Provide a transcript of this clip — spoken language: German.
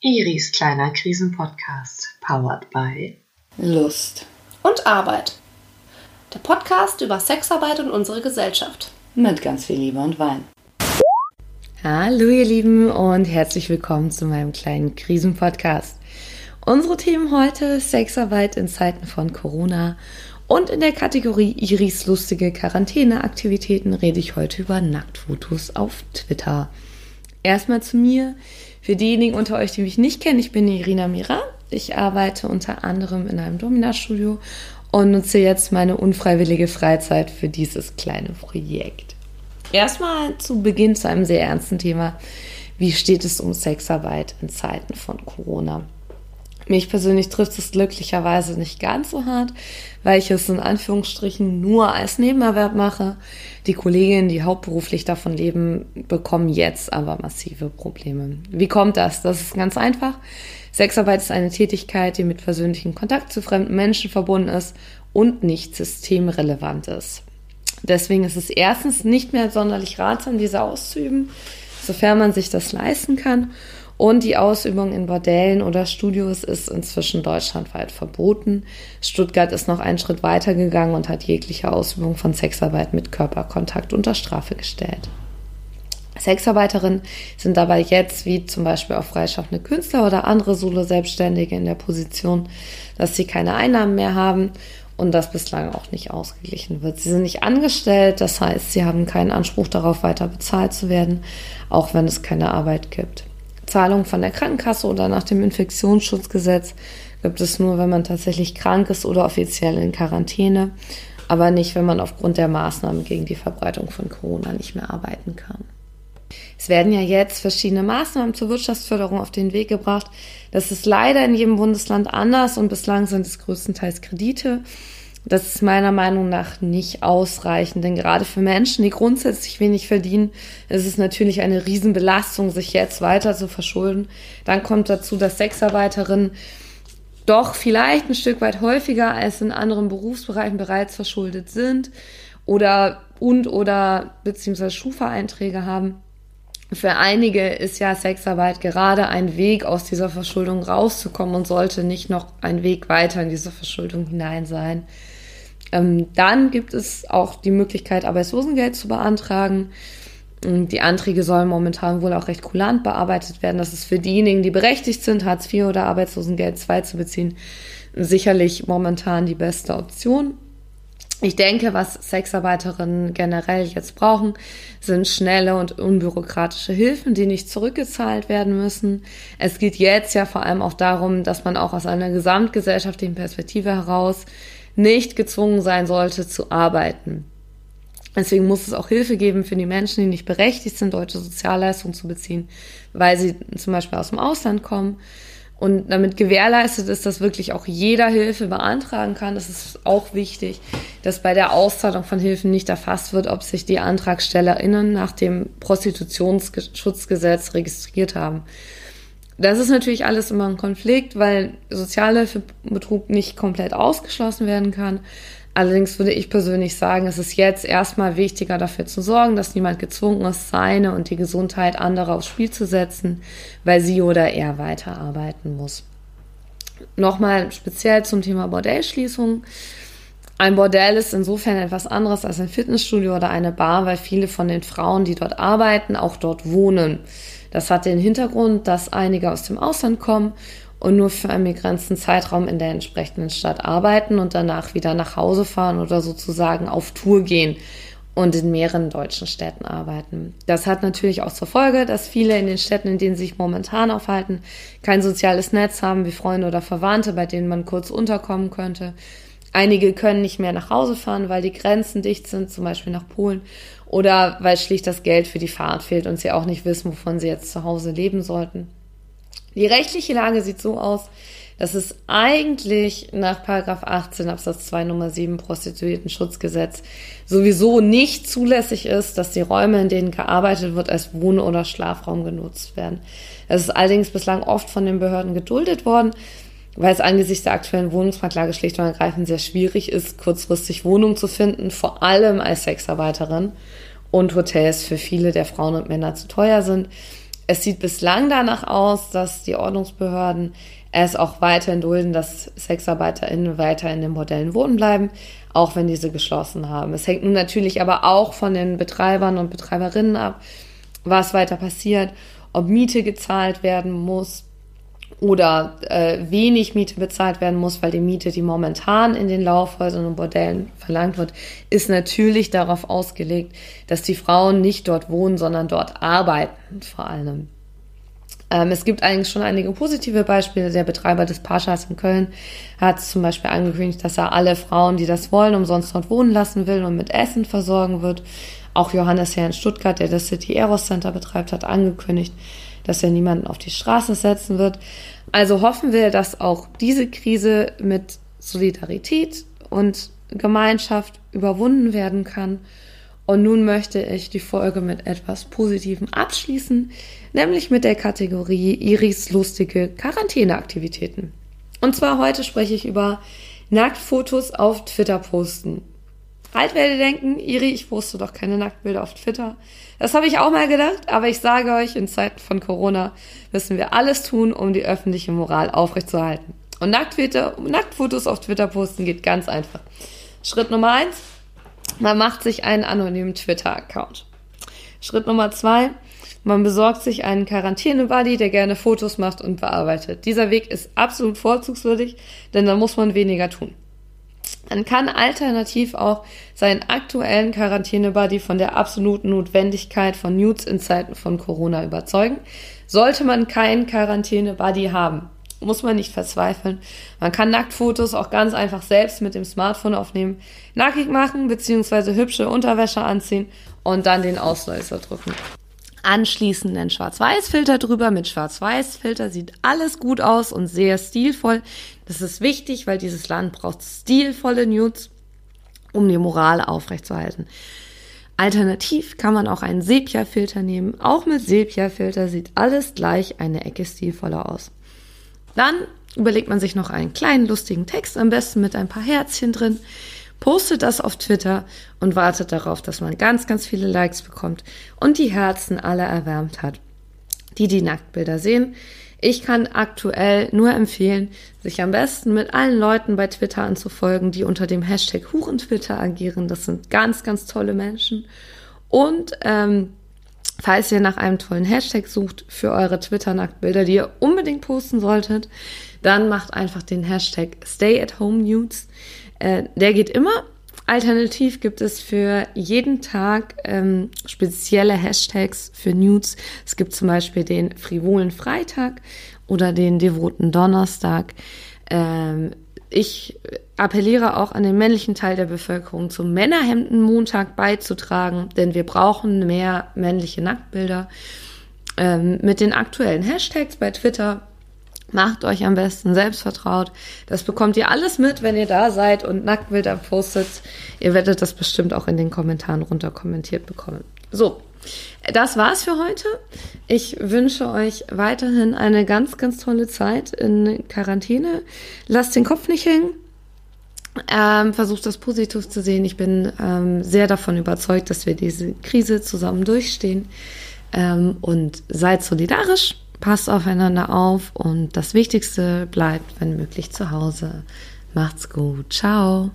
Iris kleiner Krisenpodcast, powered by Lust und Arbeit. Der Podcast über Sexarbeit und unsere Gesellschaft. Mit ganz viel Liebe und Wein. Hallo ihr Lieben und herzlich willkommen zu meinem kleinen Krisenpodcast. Unsere Themen heute Sexarbeit in Zeiten von Corona und in der Kategorie Iris lustige Quarantäneaktivitäten rede ich heute über Nacktfotos auf Twitter. Erstmal zu mir. Für diejenigen unter euch, die mich nicht kennen, ich bin Irina Mira. Ich arbeite unter anderem in einem Dominastudio und nutze jetzt meine unfreiwillige Freizeit für dieses kleine Projekt. Erstmal zu Beginn zu einem sehr ernsten Thema. Wie steht es um Sexarbeit in Zeiten von Corona? Mich persönlich trifft es glücklicherweise nicht ganz so hart, weil ich es in Anführungsstrichen nur als Nebenerwerb mache. Die Kolleginnen, die hauptberuflich davon leben, bekommen jetzt aber massive Probleme. Wie kommt das? Das ist ganz einfach. Sexarbeit ist eine Tätigkeit, die mit persönlichem Kontakt zu fremden Menschen verbunden ist und nicht systemrelevant ist. Deswegen ist es erstens nicht mehr sonderlich ratsam, diese auszuüben, sofern man sich das leisten kann. Und die Ausübung in Bordellen oder Studios ist inzwischen deutschlandweit verboten. Stuttgart ist noch einen Schritt weiter gegangen und hat jegliche Ausübung von Sexarbeit mit Körperkontakt unter Strafe gestellt. Sexarbeiterinnen sind dabei jetzt, wie zum Beispiel auch freischaffende Künstler oder andere Solo-Selbstständige, in der Position, dass sie keine Einnahmen mehr haben und das bislang auch nicht ausgeglichen wird. Sie sind nicht angestellt, das heißt, sie haben keinen Anspruch darauf, weiter bezahlt zu werden, auch wenn es keine Arbeit gibt. Zahlung von der Krankenkasse oder nach dem Infektionsschutzgesetz gibt es nur, wenn man tatsächlich krank ist oder offiziell in Quarantäne, aber nicht, wenn man aufgrund der Maßnahmen gegen die Verbreitung von Corona nicht mehr arbeiten kann. Es werden ja jetzt verschiedene Maßnahmen zur Wirtschaftsförderung auf den Weg gebracht. Das ist leider in jedem Bundesland anders und bislang sind es größtenteils Kredite. Das ist meiner Meinung nach nicht ausreichend, denn gerade für Menschen, die grundsätzlich wenig verdienen, ist es natürlich eine Riesenbelastung, sich jetzt weiter zu verschulden. Dann kommt dazu, dass Sexarbeiterinnen doch vielleicht ein Stück weit häufiger als in anderen Berufsbereichen bereits verschuldet sind oder und oder beziehungsweise Schufa-Einträge haben. Für einige ist ja Sexarbeit gerade ein Weg, aus dieser Verschuldung rauszukommen und sollte nicht noch ein Weg weiter in diese Verschuldung hinein sein. Ähm, dann gibt es auch die Möglichkeit, Arbeitslosengeld zu beantragen. Die Anträge sollen momentan wohl auch recht kulant bearbeitet werden. Das ist für diejenigen, die berechtigt sind, Hartz IV oder Arbeitslosengeld II zu beziehen, sicherlich momentan die beste Option. Ich denke, was Sexarbeiterinnen generell jetzt brauchen, sind schnelle und unbürokratische Hilfen, die nicht zurückgezahlt werden müssen. Es geht jetzt ja vor allem auch darum, dass man auch aus einer gesamtgesellschaftlichen Perspektive heraus nicht gezwungen sein sollte zu arbeiten. Deswegen muss es auch Hilfe geben für die Menschen, die nicht berechtigt sind, deutsche Sozialleistungen zu beziehen, weil sie zum Beispiel aus dem Ausland kommen. Und damit gewährleistet ist, dass wirklich auch jeder Hilfe beantragen kann. Das ist auch wichtig, dass bei der Auszahlung von Hilfen nicht erfasst wird, ob sich die AntragstellerInnen nach dem Prostitutionsschutzgesetz registriert haben. Das ist natürlich alles immer ein Konflikt, weil Sozialhilfebetrug nicht komplett ausgeschlossen werden kann. Allerdings würde ich persönlich sagen, es ist jetzt erstmal wichtiger dafür zu sorgen, dass niemand gezwungen ist, seine und die Gesundheit anderer aufs Spiel zu setzen, weil sie oder er weiterarbeiten muss. Nochmal speziell zum Thema Bordellschließung. Ein Bordell ist insofern etwas anderes als ein Fitnessstudio oder eine Bar, weil viele von den Frauen, die dort arbeiten, auch dort wohnen. Das hat den Hintergrund, dass einige aus dem Ausland kommen und nur für einen begrenzten Zeitraum in der entsprechenden Stadt arbeiten und danach wieder nach Hause fahren oder sozusagen auf Tour gehen und in mehreren deutschen Städten arbeiten. Das hat natürlich auch zur Folge, dass viele in den Städten, in denen sie sich momentan aufhalten, kein soziales Netz haben wie Freunde oder Verwandte, bei denen man kurz unterkommen könnte. Einige können nicht mehr nach Hause fahren, weil die Grenzen dicht sind, zum Beispiel nach Polen oder weil schlicht das Geld für die Fahrt fehlt und sie auch nicht wissen, wovon sie jetzt zu Hause leben sollten. Die rechtliche Lage sieht so aus, dass es eigentlich nach Paragraph 18 Absatz 2 Nummer 7 Prostituierten-Schutzgesetz sowieso nicht zulässig ist, dass die Räume, in denen gearbeitet wird, als Wohn- oder Schlafraum genutzt werden. Es ist allerdings bislang oft von den Behörden geduldet worden, weil es angesichts der aktuellen Wohnungsmarktlage schlicht und ergreifend sehr schwierig ist, kurzfristig Wohnungen zu finden, vor allem als Sexarbeiterin und Hotels für viele der Frauen und Männer zu teuer sind. Es sieht bislang danach aus, dass die Ordnungsbehörden es auch weiterhin dulden, dass SexarbeiterInnen weiter in den Modellen wohnen bleiben, auch wenn diese geschlossen haben. Es hängt nun natürlich aber auch von den Betreibern und Betreiberinnen ab, was weiter passiert, ob Miete gezahlt werden muss oder äh, wenig Miete bezahlt werden muss, weil die Miete, die momentan in den Laufhäusern und Bordellen verlangt wird, ist natürlich darauf ausgelegt, dass die Frauen nicht dort wohnen, sondern dort arbeiten vor allem. Ähm, es gibt eigentlich schon einige positive Beispiele. Der Betreiber des Paschas in Köln hat zum Beispiel angekündigt, dass er alle Frauen, die das wollen, umsonst dort wohnen lassen will und mit Essen versorgen wird. Auch Johannes Herr in Stuttgart, der das City Eros Center betreibt, hat angekündigt, dass er niemanden auf die Straße setzen wird. Also hoffen wir, dass auch diese Krise mit Solidarität und Gemeinschaft überwunden werden kann und nun möchte ich die Folge mit etwas Positivem abschließen, nämlich mit der Kategorie Iris lustige Quarantäneaktivitäten. Und zwar heute spreche ich über Nacktfotos auf Twitter posten. Halt werde denken, Iri, ich poste doch keine Nacktbilder auf Twitter. Das habe ich auch mal gedacht, aber ich sage euch, in Zeiten von Corona müssen wir alles tun, um die öffentliche Moral aufrechtzuerhalten. Und Nacktfotos auf Twitter posten geht ganz einfach. Schritt Nummer eins, man macht sich einen anonymen Twitter-Account. Schritt Nummer zwei, man besorgt sich einen Quarantäne-Buddy, der gerne Fotos macht und bearbeitet. Dieser Weg ist absolut vorzugswürdig, denn dann muss man weniger tun. Man kann alternativ auch seinen aktuellen Quarantäne-Buddy von der absoluten Notwendigkeit von Nudes in Zeiten von Corona überzeugen. Sollte man keinen Quarantäne-Buddy haben, muss man nicht verzweifeln. Man kann Nacktfotos auch ganz einfach selbst mit dem Smartphone aufnehmen, nackig machen bzw. hübsche Unterwäsche anziehen und dann den Auslöser drücken. Anschließend einen Schwarz-Weiß-Filter drüber. Mit Schwarz-Weiß-Filter sieht alles gut aus und sehr stilvoll. Das ist wichtig, weil dieses Land braucht stilvolle Nudes, um die Moral aufrechtzuerhalten. Alternativ kann man auch einen Sepia-Filter nehmen. Auch mit Sepia-Filter sieht alles gleich eine Ecke stilvoller aus. Dann überlegt man sich noch einen kleinen lustigen Text, am besten mit ein paar Herzchen drin, postet das auf Twitter und wartet darauf, dass man ganz, ganz viele Likes bekommt und die Herzen alle erwärmt hat, die die Nacktbilder sehen. Ich kann aktuell nur empfehlen, sich am besten mit allen Leuten bei Twitter anzufolgen, die unter dem Hashtag Hurentwitter agieren. Das sind ganz, ganz tolle Menschen. Und ähm, Falls ihr nach einem tollen Hashtag sucht für eure Twitter-Nacktbilder, die ihr unbedingt posten solltet, dann macht einfach den Hashtag Stay at Home Nudes. Äh, der geht immer. Alternativ gibt es für jeden Tag ähm, spezielle Hashtags für Nudes. Es gibt zum Beispiel den frivolen Freitag oder den devoten Donnerstag. Ähm, ich appelliere auch an den männlichen Teil der Bevölkerung, zum Männerhemden-Montag beizutragen, denn wir brauchen mehr männliche Nacktbilder. Ähm, mit den aktuellen Hashtags bei Twitter macht euch am besten selbstvertraut. Das bekommt ihr alles mit, wenn ihr da seid und Nacktbilder postet. Ihr werdet das bestimmt auch in den Kommentaren runter kommentiert bekommen. So, das war's für heute. Ich wünsche euch weiterhin eine ganz, ganz tolle Zeit in Quarantäne. Lasst den Kopf nicht hängen. Ähm, versucht das positiv zu sehen. Ich bin ähm, sehr davon überzeugt, dass wir diese Krise zusammen durchstehen. Ähm, und seid solidarisch, passt aufeinander auf und das Wichtigste bleibt, wenn möglich, zu Hause. Macht's gut. Ciao.